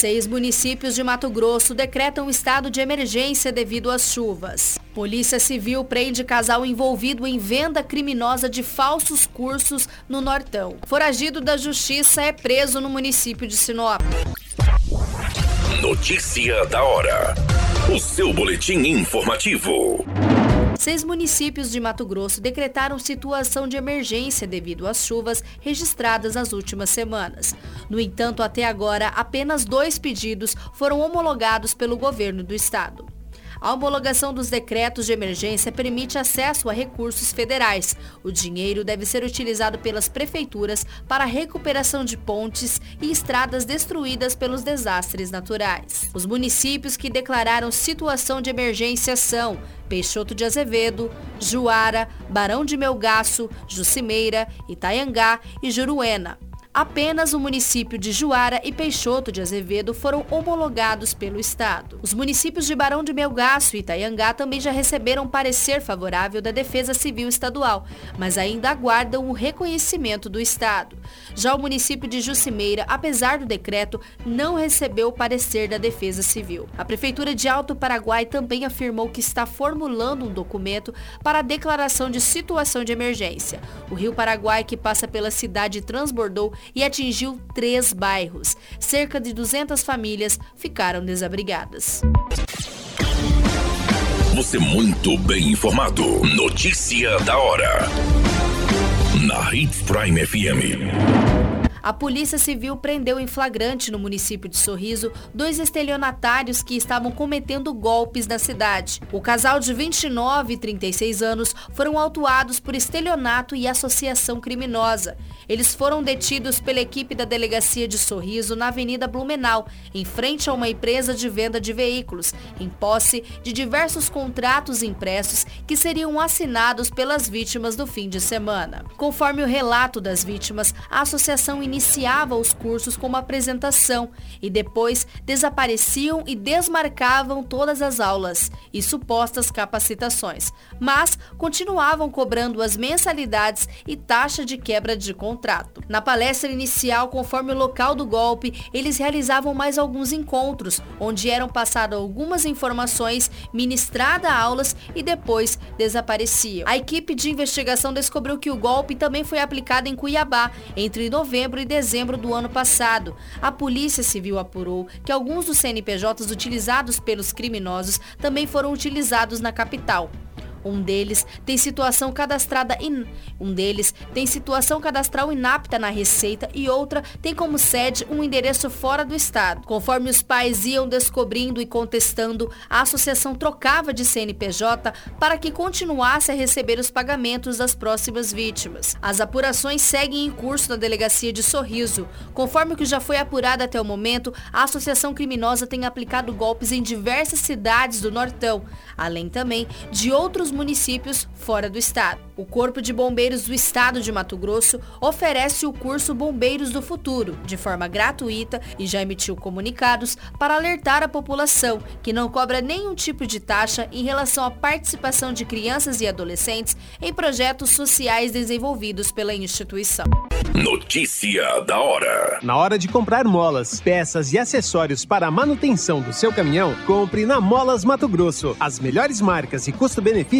Seis municípios de Mato Grosso decretam estado de emergência devido às chuvas. Polícia Civil prende casal envolvido em venda criminosa de falsos cursos no Nortão. Foragido da Justiça é preso no município de Sinop. Notícia da hora. O seu boletim informativo. Seis municípios de Mato Grosso decretaram situação de emergência devido às chuvas registradas nas últimas semanas. No entanto, até agora, apenas dois pedidos foram homologados pelo governo do estado. A homologação dos decretos de emergência permite acesso a recursos federais. O dinheiro deve ser utilizado pelas prefeituras para a recuperação de pontes e estradas destruídas pelos desastres naturais. Os municípios que declararam situação de emergência são Peixoto de Azevedo, Juara, Barão de Melgaço, Jucimeira, Itaiangá e Juruena. Apenas o município de Juara e Peixoto de Azevedo foram homologados pelo Estado. Os municípios de Barão de Melgaço e Itaiangá também já receberam parecer favorável da Defesa Civil Estadual, mas ainda aguardam o reconhecimento do Estado. Já o município de Jucimeira, apesar do decreto, não recebeu parecer da Defesa Civil. A Prefeitura de Alto Paraguai também afirmou que está formulando um documento para a declaração de situação de emergência. O rio Paraguai, que passa pela cidade, transbordou e atingiu três bairros. Cerca de 200 famílias ficaram desabrigadas. Você muito bem informado. Notícia da hora. Na Hits Prime FM. A Polícia Civil prendeu em flagrante no município de Sorriso dois estelionatários que estavam cometendo golpes na cidade. O casal de 29 e 36 anos foram autuados por estelionato e associação criminosa. Eles foram detidos pela equipe da Delegacia de Sorriso na Avenida Blumenau, em frente a uma empresa de venda de veículos, em posse de diversos contratos impressos que seriam assinados pelas vítimas no fim de semana. Conforme o relato das vítimas, a associação iniciava os cursos com uma apresentação e depois desapareciam e desmarcavam todas as aulas e supostas capacitações, mas continuavam cobrando as mensalidades e taxa de quebra de contrato. Na palestra inicial, conforme o local do golpe, eles realizavam mais alguns encontros, onde eram passadas algumas informações, ministrada aulas e depois desapareciam. A equipe de investigação descobriu que o golpe também foi aplicado em Cuiabá entre novembro e dezembro do ano passado. A Polícia Civil apurou que alguns dos CNPJs utilizados pelos criminosos também foram utilizados na capital. Um deles tem situação cadastrada in... um deles tem situação cadastral inapta na Receita e outra tem como sede um endereço fora do estado. Conforme os pais iam descobrindo e contestando, a associação trocava de CNPJ para que continuasse a receber os pagamentos das próximas vítimas. As apurações seguem em curso na delegacia de Sorriso. Conforme o que já foi apurado até o momento, a associação criminosa tem aplicado golpes em diversas cidades do Nortão, além também de outros municípios fora do estado. O Corpo de Bombeiros do Estado de Mato Grosso oferece o curso Bombeiros do Futuro de forma gratuita e já emitiu comunicados para alertar a população que não cobra nenhum tipo de taxa em relação à participação de crianças e adolescentes em projetos sociais desenvolvidos pela instituição. Notícia da hora. Na hora de comprar molas, peças e acessórios para a manutenção do seu caminhão, compre na Molas Mato Grosso. As melhores marcas e custo-benefício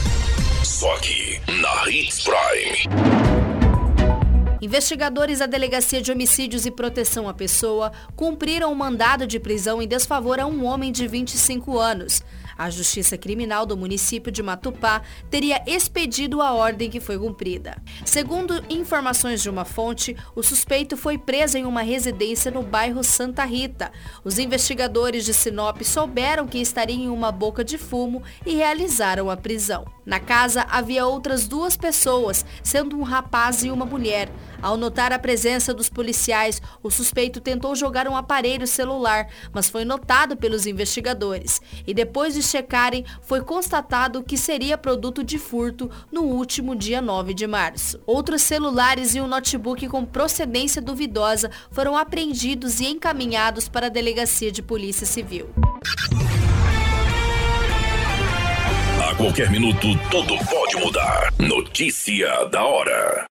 Só aqui na Hits Prime. Investigadores da Delegacia de Homicídios e Proteção à Pessoa cumpriram um mandado de prisão em desfavor a um homem de 25 anos. A Justiça Criminal do município de Matupá teria expedido a ordem que foi cumprida. Segundo informações de uma fonte, o suspeito foi preso em uma residência no bairro Santa Rita. Os investigadores de Sinop souberam que estaria em uma boca de fumo e realizaram a prisão. Na casa havia outras duas pessoas, sendo um rapaz e uma mulher. Ao notar a presença dos policiais, o suspeito tentou jogar um aparelho celular, mas foi notado pelos investigadores. E depois de checarem, foi constatado que seria produto de furto no último dia 9 de março. Outros celulares e um notebook com procedência duvidosa foram apreendidos e encaminhados para a Delegacia de Polícia Civil. A qualquer minuto, tudo pode mudar. Notícia da hora.